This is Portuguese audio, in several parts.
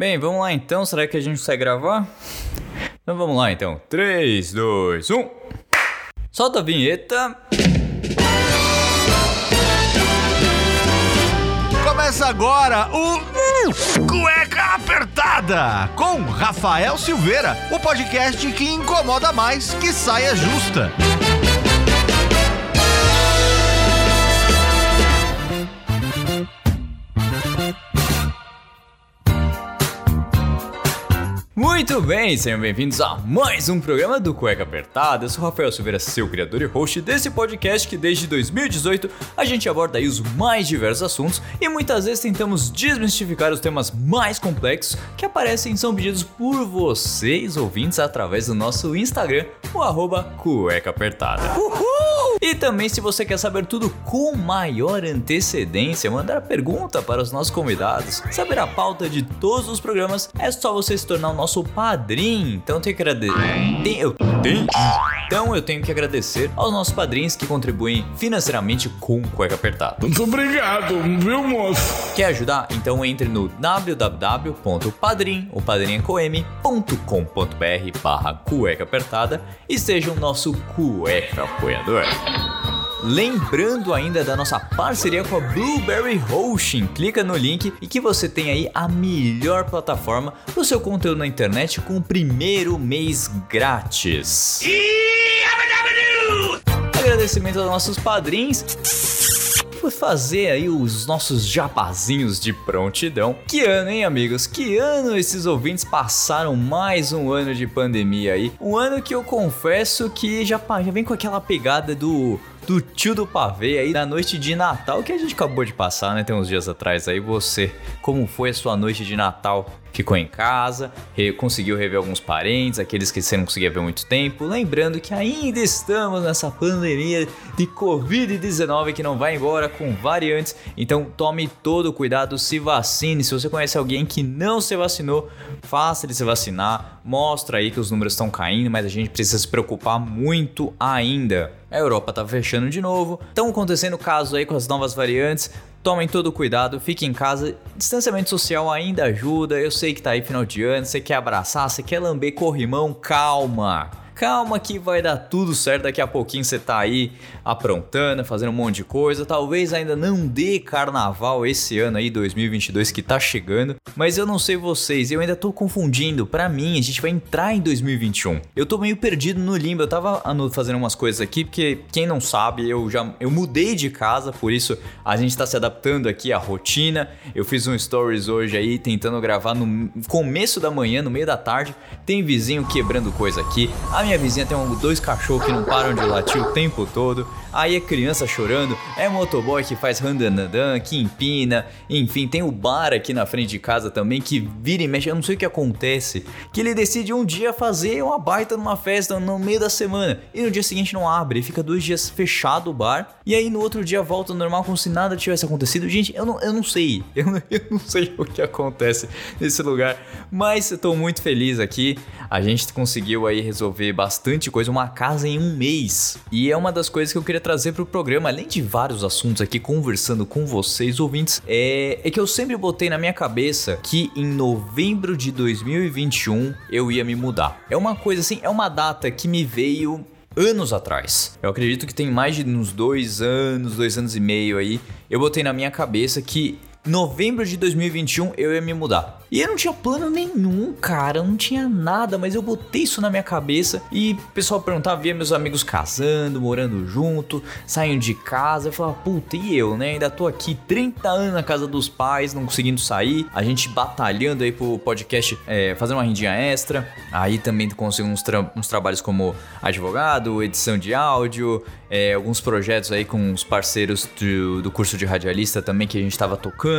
Bem, vamos lá então. Será que a gente consegue gravar? Então vamos lá então. 3, 2, 1. Solta a vinheta. Começa agora o Cueca Apertada com Rafael Silveira, o podcast que incomoda mais que saia justa. Muito bem, sejam bem-vindos a mais um programa do Cueca Apertada. Eu sou Rafael Silveira, seu criador e host desse podcast que desde 2018 a gente aborda aí os mais diversos assuntos e muitas vezes tentamos desmistificar os temas mais complexos que aparecem e são pedidos por vocês ouvintes através do nosso Instagram, o arroba Cueca Apertada. Uhul! E também, se você quer saber tudo com maior antecedência, mandar pergunta para os nossos convidados, saber a pauta de todos os programas, é só você se tornar o nosso padrinho. Então tenho que agradecer. Eu tenho. Então eu tenho que agradecer aos nossos padrinhos que contribuem financeiramente com Cueca Apertada. Muito obrigado, viu, moço? Quer ajudar? Então entre no www.padrim.com.br barra cueca apertada e seja o nosso cueca apoiador. Lembrando ainda da nossa parceria com a Blueberry Hosting, clica no link e que você tem aí a melhor plataforma para o seu conteúdo na internet com o primeiro mês grátis. Agradecimento aos nossos padrinhos por fazer aí os nossos jabazinhos de prontidão. Que ano, hein, amigos? Que ano esses ouvintes passaram mais um ano de pandemia aí? Um ano que eu confesso que já, já vem com aquela pegada do do tio do pavê aí da noite de Natal que a gente acabou de passar, né? Tem uns dias atrás aí. Você, como foi a sua noite de Natal? Ficou em casa, re conseguiu rever alguns parentes, aqueles que você não conseguia ver muito tempo. Lembrando que ainda estamos nessa pandemia de Covid-19 que não vai embora com variantes. Então tome todo cuidado, se vacine. Se você conhece alguém que não se vacinou, faça ele se vacinar. Mostra aí que os números estão caindo, mas a gente precisa se preocupar muito ainda. A Europa tá fechando de novo. Estão acontecendo casos aí com as novas variantes. Tomem todo cuidado, fiquem em casa. Distanciamento social ainda ajuda. Eu sei que tá aí final de ano, você quer abraçar, você quer lamber corrimão, calma. Calma que vai dar tudo certo, daqui a pouquinho você tá aí aprontando, fazendo um monte de coisa. Talvez ainda não dê carnaval esse ano aí 2022 que tá chegando, mas eu não sei vocês, eu ainda tô confundindo. Para mim, a gente vai entrar em 2021. Eu tô meio perdido no limbo. Eu tava fazendo umas coisas aqui porque quem não sabe, eu já eu mudei de casa, por isso a gente tá se adaptando aqui à rotina. Eu fiz um stories hoje aí tentando gravar no começo da manhã, no meio da tarde. Tem vizinho quebrando coisa aqui. A minha vizinha tem dois cachorros que não param de latir o tempo todo. Aí é criança chorando, é motoboy que faz randandandan, que empina, enfim, tem o bar aqui na frente de casa também que vira e mexe, eu não sei o que acontece, que ele decide um dia fazer uma baita numa festa no meio da semana. E no dia seguinte não abre, fica dois dias fechado o bar. E aí no outro dia volta normal como se nada tivesse acontecido. Gente, eu não, eu não sei, eu não, eu não sei o que acontece nesse lugar, mas eu tô muito feliz aqui, a gente conseguiu aí resolver bastante coisa, uma casa em um mês e é uma das coisas que eu queria trazer para o programa, além de vários assuntos aqui conversando com vocês, ouvintes, é, é que eu sempre botei na minha cabeça que em novembro de 2021 eu ia me mudar. É uma coisa assim, é uma data que me veio anos atrás. Eu acredito que tem mais de uns dois anos, dois anos e meio aí. Eu botei na minha cabeça que novembro de 2021 eu ia me mudar. E eu não tinha plano nenhum, cara, eu não tinha nada, mas eu botei isso na minha cabeça e o pessoal perguntava, via meus amigos casando, morando junto, saindo de casa, eu falava, puta, e eu, né? Ainda tô aqui 30 anos na casa dos pais, não conseguindo sair, a gente batalhando aí pro podcast, é, fazendo uma rendinha extra, aí também consigo uns, tra uns trabalhos como advogado, edição de áudio, é, alguns projetos aí com os parceiros do, do curso de radialista também que a gente tava tocando,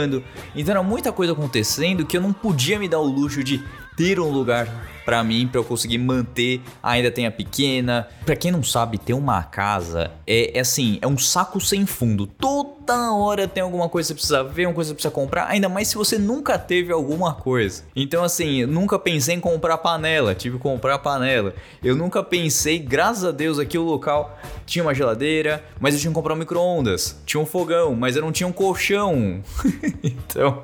então era muita coisa acontecendo que eu não podia me dar o luxo de ter um lugar para mim para eu conseguir manter ainda tem a pequena. Para quem não sabe, ter uma casa é, é assim, é um saco sem fundo. Toda hora tem alguma coisa que você precisa ver, uma coisa que você precisa comprar, ainda mais se você nunca teve alguma coisa. Então, assim, eu nunca pensei em comprar panela, tive que comprar panela. Eu nunca pensei, graças a Deus, aqui o local tinha uma geladeira, mas eu tinha que comprar um micro-ondas, tinha um fogão, mas eu não tinha um colchão. então,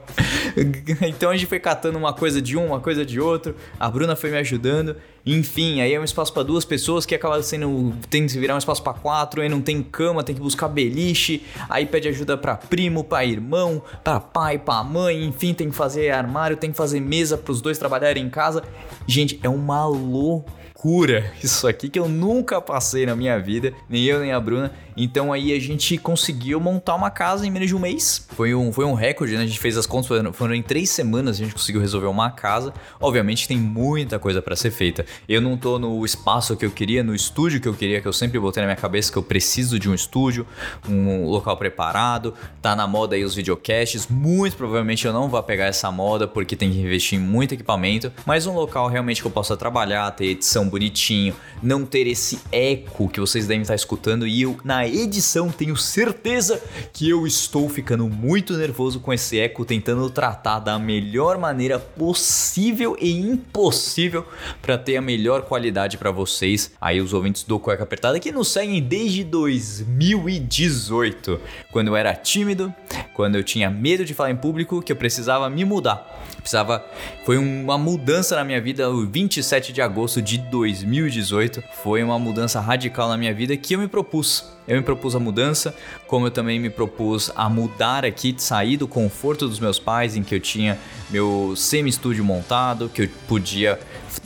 então a gente foi catando uma coisa de um, uma coisa de outro, a Bruna foi me ajudando. Enfim, aí é um espaço para duas pessoas que acaba sendo. tem que virar um espaço para quatro, aí não tem cama, tem que buscar beliche, aí pede ajuda para primo, para irmão, para pai, para mãe, enfim, tem que fazer armário, tem que fazer mesa para os dois trabalharem em casa. Gente, é uma loucura isso aqui que eu nunca passei na minha vida, nem eu nem a Bruna. Então aí a gente conseguiu montar uma casa em menos de um mês. Foi um, foi um recorde, né? A gente fez as contas, foram, foram em três semanas a gente conseguiu resolver uma casa. Obviamente tem muita coisa para ser feita. Eu não tô no espaço que eu queria, no estúdio que eu queria, que eu sempre botei na minha cabeça que eu preciso de um estúdio, um local preparado. Tá na moda aí os videocasts. Muito provavelmente eu não vou pegar essa moda porque tem que investir em muito equipamento. Mas um local realmente que eu possa trabalhar, ter edição bonitinho, não ter esse eco que vocês devem estar escutando. E eu, na edição, tenho certeza que eu estou ficando muito nervoso com esse eco, tentando tratar da melhor maneira possível e impossível para ter a melhor qualidade para vocês. Aí os ouvintes do Cueca Apertada que nos seguem desde 2018, quando eu era tímido, quando eu tinha medo de falar em público, que eu precisava me mudar. Precisava foi uma mudança na minha vida, o 27 de agosto de 2018, foi uma mudança radical na minha vida que eu me propus. Eu me propus a mudança, como eu também me propus a mudar aqui, sair do conforto dos meus pais, em que eu tinha meu semi-estúdio montado, que eu podia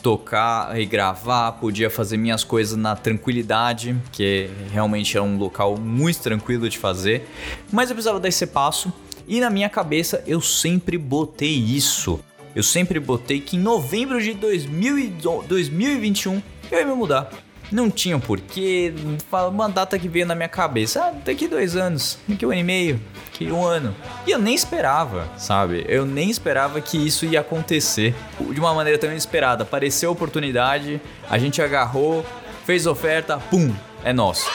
tocar e gravar, podia fazer minhas coisas na tranquilidade, que realmente era um local muito tranquilo de fazer. Mas eu precisava dar esse passo e na minha cabeça eu sempre botei isso. Eu sempre botei que em novembro de 2021 eu ia me mudar. Não tinha porquê, uma data que veio na minha cabeça. Ah, daqui dois anos, daqui um ano e meio, daqui um ano. E eu nem esperava, sabe? Eu nem esperava que isso ia acontecer de uma maneira tão inesperada. Apareceu a oportunidade, a gente agarrou, fez oferta, pum, é nosso.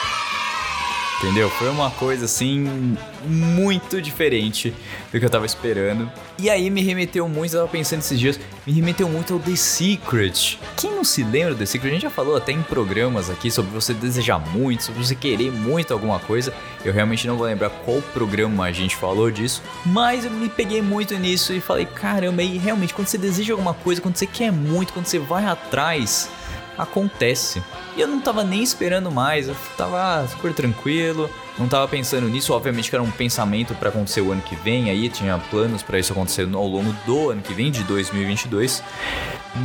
Entendeu? Foi uma coisa assim muito diferente do que eu tava esperando. E aí me remeteu muito, eu tava pensando esses dias, me remeteu muito ao The Secret. Quem não se lembra do The Secret? A gente já falou até em programas aqui sobre você desejar muito, sobre você querer muito alguma coisa. Eu realmente não vou lembrar qual programa a gente falou disso, mas eu me peguei muito nisso e falei, caramba, e realmente quando você deseja alguma coisa, quando você quer muito, quando você vai atrás, acontece. E eu não tava nem esperando mais, eu tava super tranquilo, não tava pensando nisso, obviamente que era um pensamento para acontecer o ano que vem, aí tinha planos para isso acontecer ao longo do ano que vem, de 2022.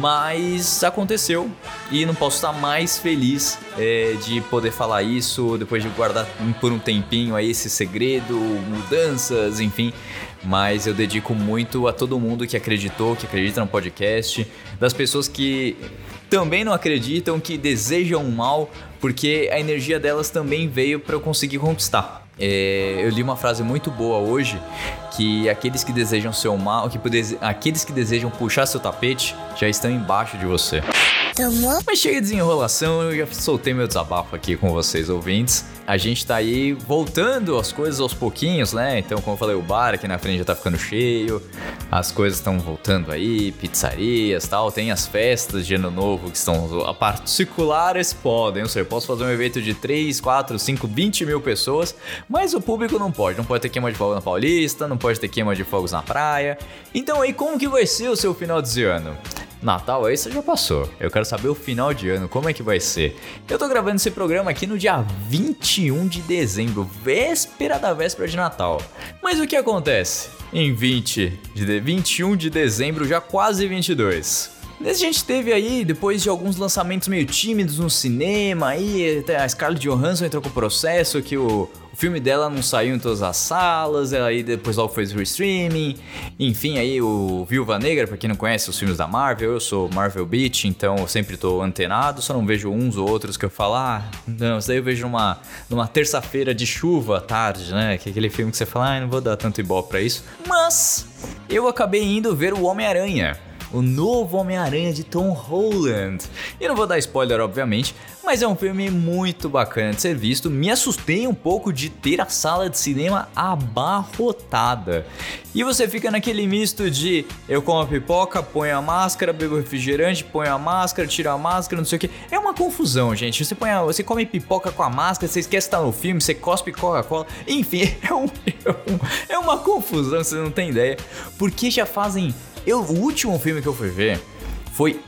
Mas aconteceu e não posso estar mais feliz é, de poder falar isso depois de guardar por um tempinho aí esse segredo, mudanças, enfim. Mas eu dedico muito a todo mundo que acreditou, que acredita no podcast, das pessoas que também não acreditam, que desejam mal, porque a energia delas também veio para eu conseguir conquistar. É, eu li uma frase muito boa hoje que aqueles que desejam seu mal, que aqueles que desejam puxar seu tapete já estão embaixo de você. Tomou? Mas chega de desenrolação, eu já soltei meu desabafo aqui com vocês, ouvintes. A gente tá aí voltando as coisas aos pouquinhos, né? Então, como eu falei, o bar aqui na frente já tá ficando cheio, as coisas estão voltando aí, pizzarias tal. Tem as festas de ano novo que estão. A particulares podem, ou seja, eu posso fazer um evento de 3, 4, 5, 20 mil pessoas, mas o público não pode. Não pode ter queima de fogo na Paulista, não pode ter queima de fogos na praia. Então, aí, como que vai ser o seu final de ano? Natal aí você já passou. Eu quero saber o final de ano, como é que vai ser. Eu tô gravando esse programa aqui no dia 21 de dezembro, véspera da véspera de Natal. Mas o que acontece? Em 20 de 21 de dezembro, já quase 22. A gente teve aí, depois de alguns lançamentos meio tímidos no cinema, aí a Scarlett Johansson entrou com o processo que o, o filme dela não saiu em todas as salas, aí depois logo fez o streaming. Enfim, aí o Viúva Negra, pra quem não conhece os filmes da Marvel, eu sou Marvel Beach, então eu sempre tô antenado, só não vejo uns ou outros que eu falo, ah, não, isso daí eu vejo numa, numa terça-feira de chuva à tarde, né? Que é aquele filme que você fala, ah, não vou dar tanto ibope pra isso. Mas eu acabei indo ver o Homem-Aranha o novo Homem-Aranha de Tom Holland. E não vou dar spoiler, obviamente, Mas é um filme muito bacana de ser visto. Me assustei um pouco de ter a sala de cinema abarrotada. E você fica naquele misto de eu como a pipoca, ponho a máscara, bebo refrigerante, ponho a máscara, tiro a máscara, não sei o que. É uma confusão, gente. Você, põe a, você come pipoca com a máscara, você esquece que tá no filme, você cospe Coca-Cola. Enfim, é, é, um, é uma confusão, você não tem ideia. Porque já fazem. Eu, o último filme que eu fui ver foi,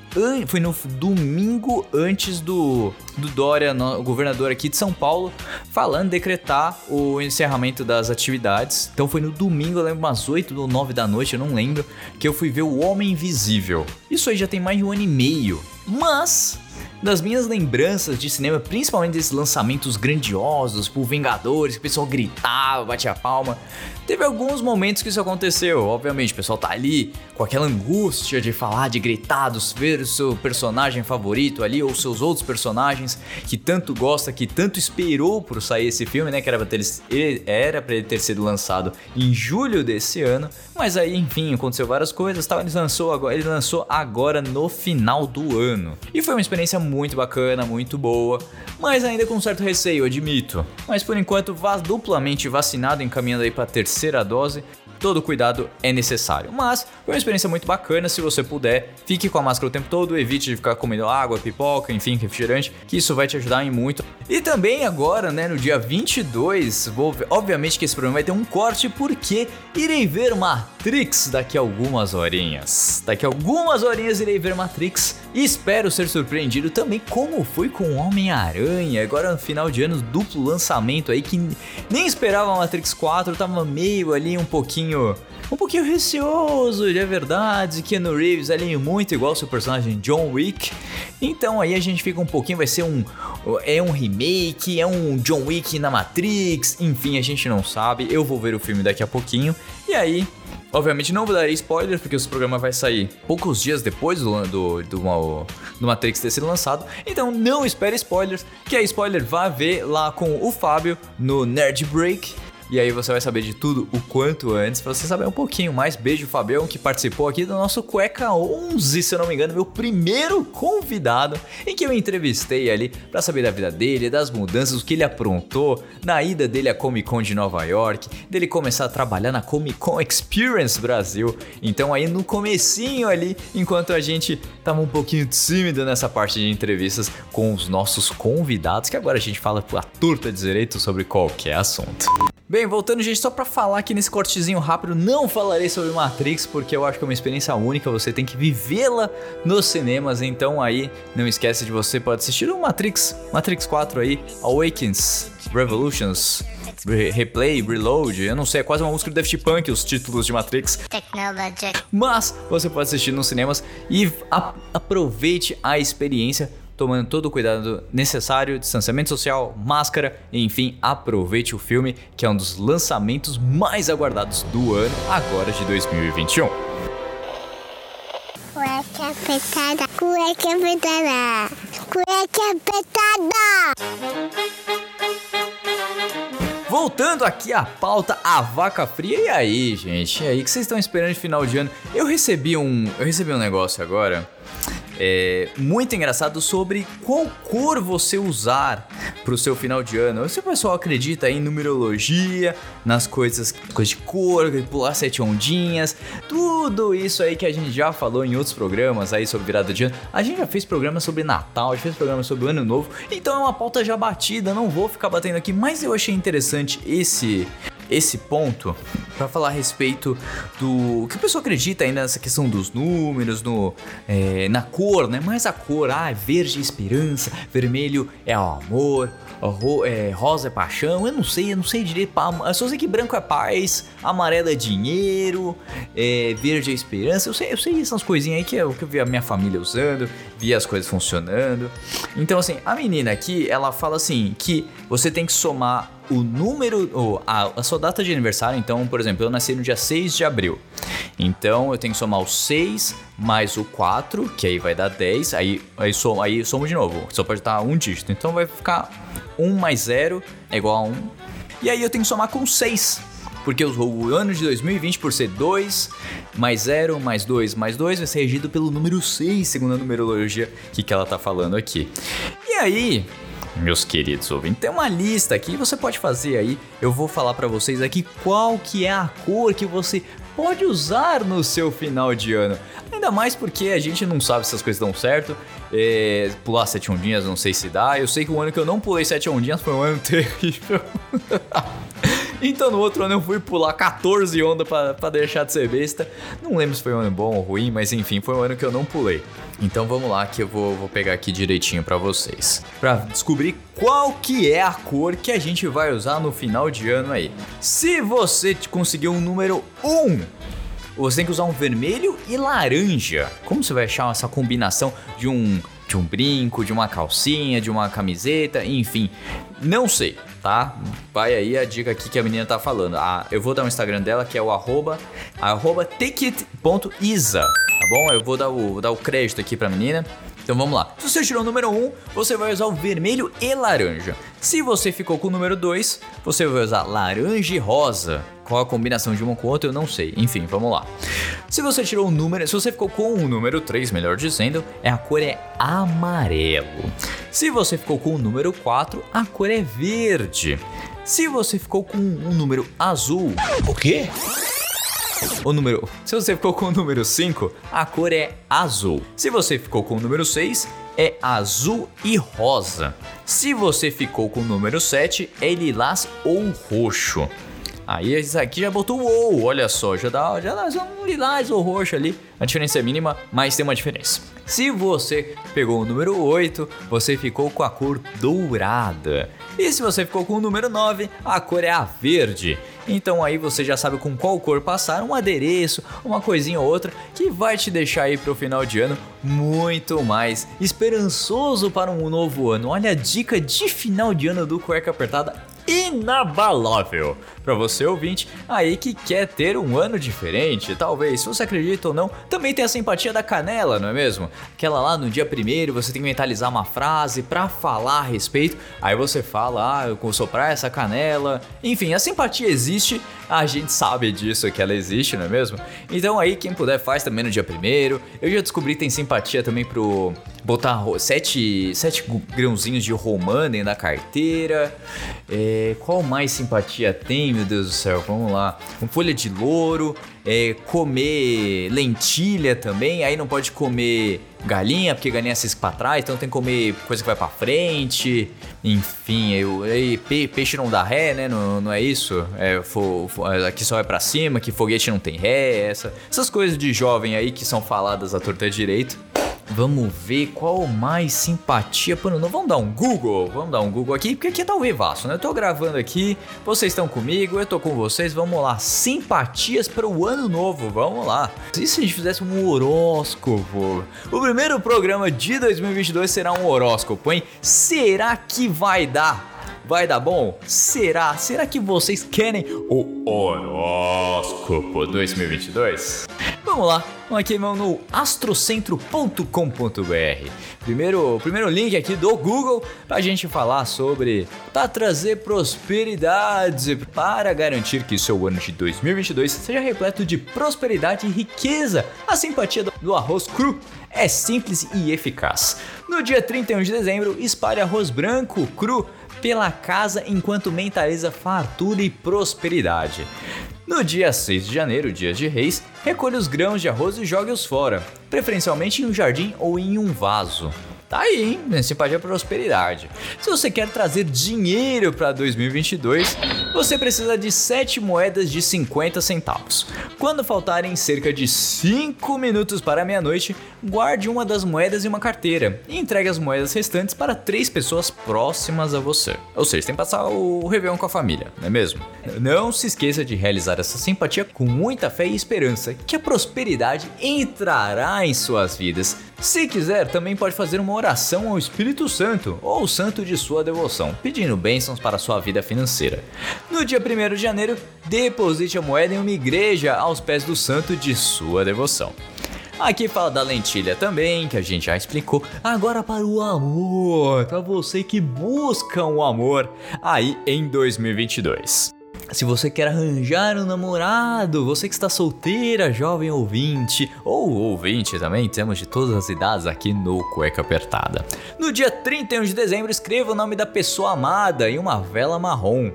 foi no domingo antes do, do Dória, no, governador aqui de São Paulo, falando, decretar o encerramento das atividades. Então foi no domingo, eu lembro umas 8 ou 9 da noite, eu não lembro, que eu fui ver o Homem Invisível. Isso aí já tem mais de um ano e meio. Mas das minhas lembranças de cinema, principalmente desses lançamentos grandiosos, por Vingadores, que o pessoal gritava, batia palma. Teve alguns momentos que isso aconteceu. Obviamente, o pessoal tá ali com aquela angústia de falar, de gritar, de ver o seu personagem favorito ali, ou seus outros personagens que tanto gosta, que tanto esperou por sair esse filme, né? Que era pra, ter, era pra ele ter sido lançado em julho desse ano. Mas aí, enfim, aconteceu várias coisas, tal. Ele lançou agora, ele lançou agora no final do ano. E foi uma experiência muito bacana, muito boa, mas ainda com certo receio, admito. Mas por enquanto, vá duplamente vacinado, encaminhando aí para a terceira dose todo cuidado é necessário. Mas foi uma experiência muito bacana, se você puder, fique com a máscara o tempo todo, evite de ficar comendo água, pipoca, enfim, refrigerante, que isso vai te ajudar em muito. E também agora, né, no dia 22, vou, obviamente que esse programa vai ter um corte porque irei ver Matrix daqui a algumas horinhas. Daqui a algumas horinhas irei ver Matrix espero ser surpreendido também como foi com Homem-Aranha. Agora no final de ano, duplo lançamento aí que nem esperava Matrix 4, tava meio ali um pouquinho pouquinho um pouquinho receoso, é verdade, Keanu Reeves ali muito igual ao seu personagem John Wick. Então aí a gente fica um pouquinho, vai ser um é um remake, é um John Wick na Matrix, enfim, a gente não sabe. Eu vou ver o filme daqui a pouquinho. E aí, Obviamente não vou dar spoiler, porque esse programa vai sair poucos dias depois do, do, do, do, Matrix ter sido lançado. Então não espere spoilers, que a spoiler vai ver lá com o Fábio no Nerd Break. E aí você vai saber de tudo o quanto antes, pra você saber um pouquinho mais. Beijo, Fabião, que participou aqui do nosso Cueca 11, se eu não me engano, meu primeiro convidado, em que eu entrevistei ali para saber da vida dele, das mudanças, o que ele aprontou, na ida dele à Comic Con de Nova York, dele começar a trabalhar na Comic Con Experience Brasil. Então aí no comecinho ali, enquanto a gente tava um pouquinho tímido nessa parte de entrevistas com os nossos convidados, que agora a gente fala a turta de direito sobre qualquer assunto. Bem, voltando, gente, só para falar aqui nesse cortezinho rápido, não falarei sobre Matrix, porque eu acho que é uma experiência única, você tem que vivê-la nos cinemas, então aí não esquece de você pode assistir o Matrix, Matrix 4 aí, Awakens, Revolutions, Re Replay, Reload, eu não sei, é quase uma música do Daft Punk os títulos de Matrix. Mas você pode assistir nos cinemas e aproveite a experiência tomando todo o cuidado necessário, distanciamento social, máscara, enfim, aproveite o filme que é um dos lançamentos mais aguardados do ano, agora de 2021. Cueca apertada, cueca apertada, cueca apertada. Voltando aqui à pauta, a vaca fria. E aí, gente? E aí, o que vocês estão esperando de final de ano? Eu recebi um, eu recebi um negócio agora é, muito engraçado sobre qual cor você usar para o seu final de ano. Se o pessoal acredita em numerologia, nas coisas, coisas de cor, pular sete ondinhas, tudo isso aí que a gente já falou em outros programas aí sobre virada de ano. A gente já fez programa sobre Natal, a gente fez programa sobre o Ano Novo, então é uma pauta já batida, não vou ficar batendo aqui, mas eu achei interessante esse esse ponto para falar a respeito do que o pessoal acredita ainda nessa questão dos números, no, é, na cor, né? Mas a cor, ah, é verde é esperança, vermelho é o amor, ro, é, rosa é paixão, eu não sei, eu não sei direito. Eu só sei que branco é paz, amarelo é dinheiro, é, verde é esperança. Eu sei, eu sei essas coisinhas aí que é o que eu vi a minha família usando, vi as coisas funcionando. Então, assim, a menina aqui, ela fala assim que você tem que somar o número, ou a, a, sua data de aniversário. Então, por exemplo, eu nasci no dia 6 de abril. Então, eu tenho que somar o 6 mais o 4, que aí vai dar 10. Aí, aí, som, aí somo de novo. Só pode estar um dígito. Então, vai ficar 1 mais 0 é igual a 1. E aí, eu tenho que somar com 6 porque o ano de 2020, por ser 2 mais 0 mais 2 mais 2, vai ser regido pelo número 6, segundo a numerologia que, que ela tá falando aqui. E aí, meus queridos ouvintes, tem uma lista aqui, você pode fazer aí. Eu vou falar para vocês aqui qual que é a cor que você pode usar no seu final de ano. Ainda mais porque a gente não sabe se as coisas dão certo. É, pular sete ondinhas, não sei se dá. Eu sei que o ano que eu não pulei sete ondinhas foi um ano terrível. Então no outro ano eu fui pular 14 ondas para deixar de ser besta. Não lembro se foi um ano bom ou ruim, mas enfim, foi um ano que eu não pulei. Então vamos lá que eu vou, vou pegar aqui direitinho para vocês. Para descobrir qual que é a cor que a gente vai usar no final de ano aí. Se você conseguiu um número 1, você tem que usar um vermelho e laranja. Como você vai achar essa combinação de um de um brinco, de uma calcinha, de uma camiseta, enfim, não sei tá? Vai aí a dica aqui que a menina tá falando. Ah, eu vou dar o Instagram dela, que é o arroba, arroba takeit.isa, tá bom? Eu vou dar o, vou dar o crédito aqui pra menina. Então vamos lá. Se você tirou o número 1, você vai usar o vermelho e laranja. Se você ficou com o número 2, você vai usar laranja e rosa. Qual a combinação de uma com outra eu não sei. Enfim, vamos lá. Se você tirou o número, se você ficou com o número 3, melhor dizendo, é a cor é amarelo. Se você ficou com o número 4, a cor é verde. Se você ficou com um número azul, o quê? O número. Se você ficou com o número 5, a cor é azul. Se você ficou com o número 6, é azul e rosa. Se você ficou com o número 7, é lilás ou roxo. Aí esse aqui já botou o ou, olha só, já dá, já dá um lilás ou roxo ali. A diferença é mínima, mas tem uma diferença. Se você pegou o número 8, você ficou com a cor dourada. E se você ficou com o número 9, a cor é a verde. Então aí você já sabe com qual cor passar, um adereço, uma coisinha ou outra que vai te deixar aí pro final de ano muito mais esperançoso para um novo ano. Olha a dica de final de ano do Cueca Apertada inabalável para você ouvinte aí que quer ter um ano diferente. Talvez, se você acredita ou não, também tem a simpatia da canela, não é mesmo? Aquela lá no dia primeiro você tem que mentalizar uma frase para falar a respeito. Aí você fala, ah, eu vou soprar essa canela. Enfim, a simpatia existe, a gente sabe disso que ela existe, não é mesmo? Então aí quem puder faz também no dia primeiro. Eu já descobri que tem simpatia também pro botar sete, sete grãozinhos de romã dentro da carteira. É, qual mais simpatia tem, meu Deus do céu? Vamos lá. Com folha de louro, é, comer lentilha também. Aí não pode comer galinha, porque galinha cisca pra trás, então tem que comer coisa que vai pra frente. Enfim, eu, aí, peixe não dá ré, né? Não, não é isso? É, fo, fo, aqui só vai pra cima, que foguete não tem ré. Essa, essas coisas de jovem aí que são faladas à torta direito. Vamos ver qual mais simpatia para o novo. Vamos dar um Google, vamos dar um Google aqui, porque aqui tá o Vivaço, né? Eu tô gravando aqui, vocês estão comigo, eu tô com vocês, vamos lá. Simpatias para o ano novo, vamos lá. E se a gente fizesse um horóscopo? O primeiro programa de 2022 será um horóscopo, hein? Será que vai dar? Vai dar bom? Será? Será que vocês querem o horóscopo 2022? Vamos lá, aqui no astrocentro.com.br. Primeiro, primeiro link aqui do Google para a gente falar sobre para trazer prosperidade para garantir que seu ano de 2022 seja repleto de prosperidade e riqueza. A simpatia do arroz cru é simples e eficaz. No dia 31 de dezembro, espalhe arroz branco cru pela casa enquanto mentaliza fartura e prosperidade. No dia 6 de janeiro, dia de reis, recolha os grãos de arroz e jogue-os fora, preferencialmente em um jardim ou em um vaso. Tá aí, hein? Simpatia prosperidade. Se você quer trazer dinheiro para 2022, você precisa de 7 moedas de 50 centavos. Quando faltarem cerca de 5 minutos para meia-noite, guarde uma das moedas em uma carteira e entregue as moedas restantes para três pessoas próximas a você. Ou seja, tem que passar o Réveillon com a família, não é mesmo? Não se esqueça de realizar essa simpatia com muita fé e esperança que a prosperidade entrará em suas vidas. Se quiser, também pode fazer uma oração ao Espírito Santo ou o santo de sua devoção, pedindo bênçãos para sua vida financeira. No dia 1 de janeiro, deposite a moeda em uma igreja aos pés do santo de sua devoção. Aqui fala da lentilha também, que a gente já explicou. Agora para o amor, para você que busca o um amor aí em 2022. Se você quer arranjar um namorado, você que está solteira, jovem ouvinte, ou ouvinte também, temos de todas as idades aqui no Cueca Apertada. No dia 31 de dezembro, escreva o nome da pessoa amada em uma vela marrom,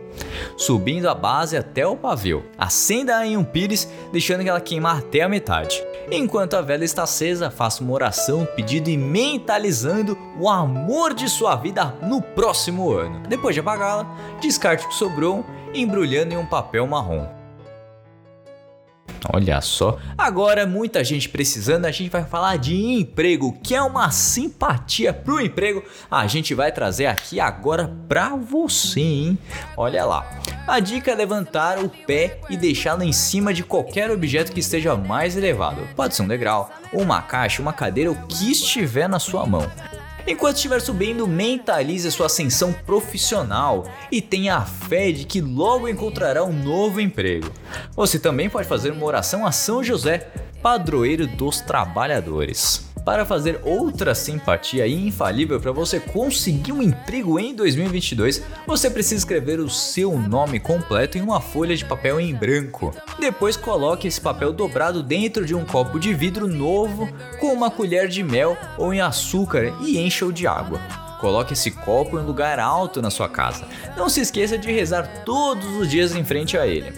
subindo a base até o pavio. Acenda-a em um pires, deixando que ela queimar até a metade. Enquanto a vela está acesa, faça uma oração pedindo e mentalizando o amor de sua vida no próximo ano. Depois de apagá-la, descarte o que sobrou, embrulhando em um papel marrom. Olha só. Agora, muita gente precisando, a gente vai falar de emprego, que é uma simpatia pro emprego. A gente vai trazer aqui agora pra você, hein? Olha lá. A dica é levantar o pé e deixá-lo em cima de qualquer objeto que esteja mais elevado. Pode ser um degrau, uma caixa, uma cadeira, o que estiver na sua mão. Enquanto estiver subindo, mentalize sua ascensão profissional e tenha a fé de que logo encontrará um novo emprego. Você também pode fazer uma oração a São José, padroeiro dos trabalhadores para fazer outra simpatia infalível para você conseguir um emprego em 2022, você precisa escrever o seu nome completo em uma folha de papel em branco. Depois coloque esse papel dobrado dentro de um copo de vidro novo com uma colher de mel ou em açúcar e encha-o de água. Coloque esse copo em um lugar alto na sua casa. Não se esqueça de rezar todos os dias em frente a ele.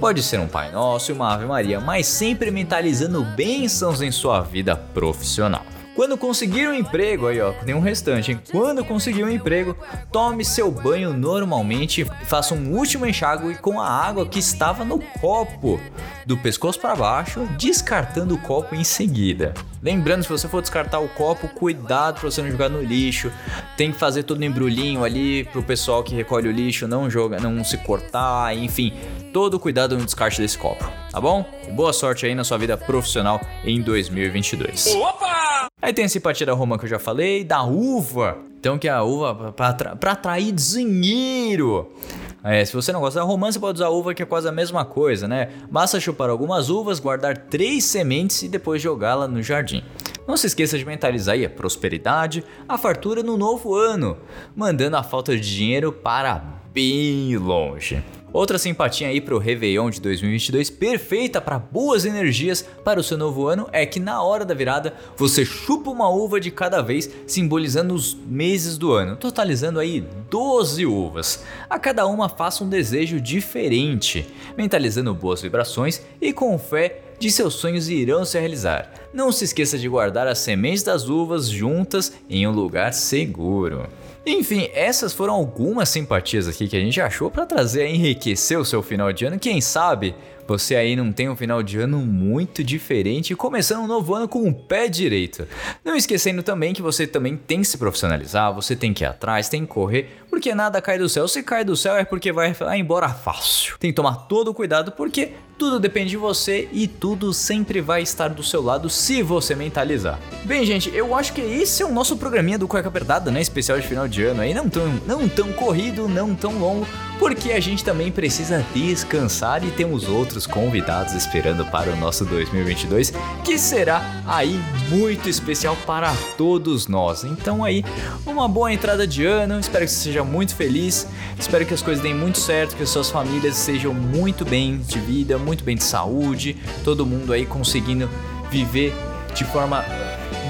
Pode ser um Pai Nosso e uma Ave Maria, mas sempre mentalizando bênçãos em sua vida profissional. Quando conseguir um emprego, aí ó, tem um restante, hein? Quando conseguir um emprego, tome seu banho normalmente, faça um último enxágue com a água que estava no copo, do pescoço para baixo, descartando o copo em seguida. Lembrando, se você for descartar o copo, cuidado para você não jogar no lixo. Tem que fazer todo o embrulhinho ali pro pessoal que recolhe o lixo não joga, não se cortar, enfim, todo cuidado no descarte desse copo, tá bom? Boa sorte aí na sua vida profissional em 2022. Opa! Aí tem a simpatia da Roma que eu já falei, da uva. Então que é a uva para atrair dinheiro. É, se você não gosta da romã, você pode usar uva, que é quase a mesma coisa, né? Basta chupar algumas uvas, guardar três sementes e depois jogá-la no jardim. Não se esqueça de mentalizar aí a prosperidade, a fartura no novo ano, mandando a falta de dinheiro para bem longe. Outra simpatia aí pro Réveillon de 2022, perfeita para boas energias para o seu novo ano, é que na hora da virada você chupa uma uva de cada vez, simbolizando os meses do ano, totalizando aí 12 uvas. A cada uma faça um desejo diferente, mentalizando boas vibrações e com fé de seus sonhos irão se realizar. Não se esqueça de guardar as sementes das uvas juntas em um lugar seguro. Enfim, essas foram algumas simpatias aqui que a gente achou para trazer enriquecer o seu final de ano. Quem sabe você aí não tem um final de ano muito diferente começando um novo ano com o pé direito. Não esquecendo também que você também tem que se profissionalizar, você tem que ir atrás, tem que correr, porque nada cai do céu. Se cai do céu é porque vai embora fácil. Tem que tomar todo o cuidado porque tudo depende de você e tudo sempre vai estar do seu lado se você mentalizar. Bem, gente, eu acho que esse é o nosso programinha do Cueca Apertada, né? Especial de final de ano aí, não tão, não tão corrido, não tão longo, porque a gente também precisa descansar e temos outros convidados esperando para o nosso 2022, que será aí muito especial para todos nós. Então aí, uma boa entrada de ano, espero que seja muito feliz, espero que as coisas deem muito certo, que as suas famílias sejam muito bem de vida, muito bem de saúde, todo mundo aí conseguindo viver de forma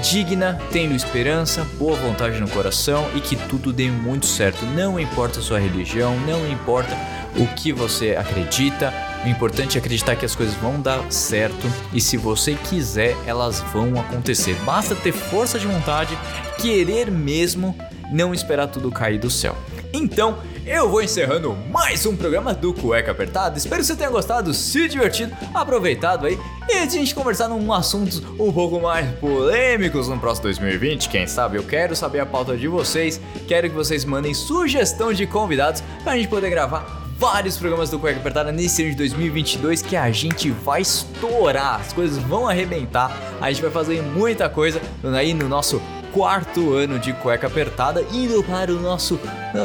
digna, tendo esperança, boa vontade no coração e que tudo dê muito certo. Não importa a sua religião, não importa o que você acredita, o importante é acreditar que as coisas vão dar certo e se você quiser, elas vão acontecer. Basta ter força de vontade, querer mesmo, não esperar tudo cair do céu. Então, eu vou encerrando mais um programa do Cueca Apertado. Espero que você tenha gostado, se divertido, aproveitado aí e a gente conversar num assuntos um pouco mais polêmicos no próximo 2020. Quem sabe eu quero saber a pauta de vocês, quero que vocês mandem sugestão de convidados pra gente poder gravar vários programas do Cueca Apertada nesse ano de 2022 que a gente vai estourar, as coisas vão arrebentar, a gente vai fazer muita coisa aí no nosso quarto ano de cueca apertada, indo para o nosso.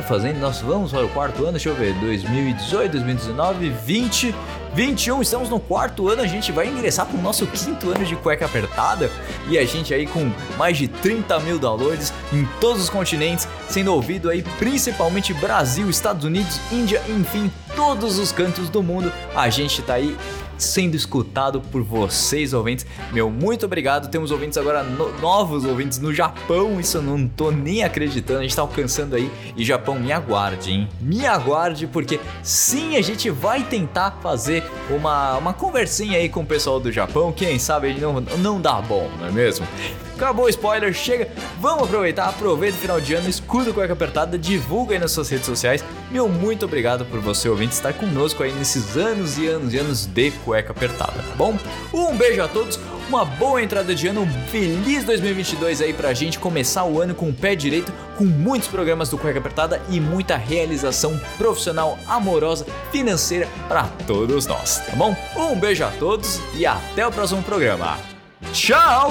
Fazendo nosso. Vamos para o quarto ano, deixa eu ver. 2018, 2019, 20, 21. Estamos no quarto ano, a gente vai ingressar para o nosso quinto ano de cueca apertada. E a gente aí com mais de 30 mil downloads em todos os continentes, sendo ouvido aí principalmente Brasil, Estados Unidos, Índia, enfim, todos os cantos do mundo. A gente tá aí sendo escutado por vocês, ouvintes. Meu, muito obrigado. Temos ouvintes agora, no, novos ouvintes no Japão. Isso eu não tô nem acreditando. A gente tá alcançando aí. E Japão, me aguarde, hein? Me aguarde, porque sim, a gente vai tentar fazer uma, uma conversinha aí com o pessoal do Japão. Quem sabe não, não dá bom, não é mesmo? Acabou o spoiler, chega. Vamos aproveitar, aproveita o final de ano, escuta o Cueca Apertada, divulga aí nas suas redes sociais. Meu muito obrigado por você, ouvinte, estar conosco aí nesses anos e anos e anos de Cueca Apertada, tá bom? Um beijo a todos, uma boa entrada de ano, um feliz 2022 aí pra gente começar o ano com o pé direito, com muitos programas do Cueca Apertada e muita realização profissional, amorosa, financeira para todos nós, tá bom? Um beijo a todos e até o próximo programa. Tchau!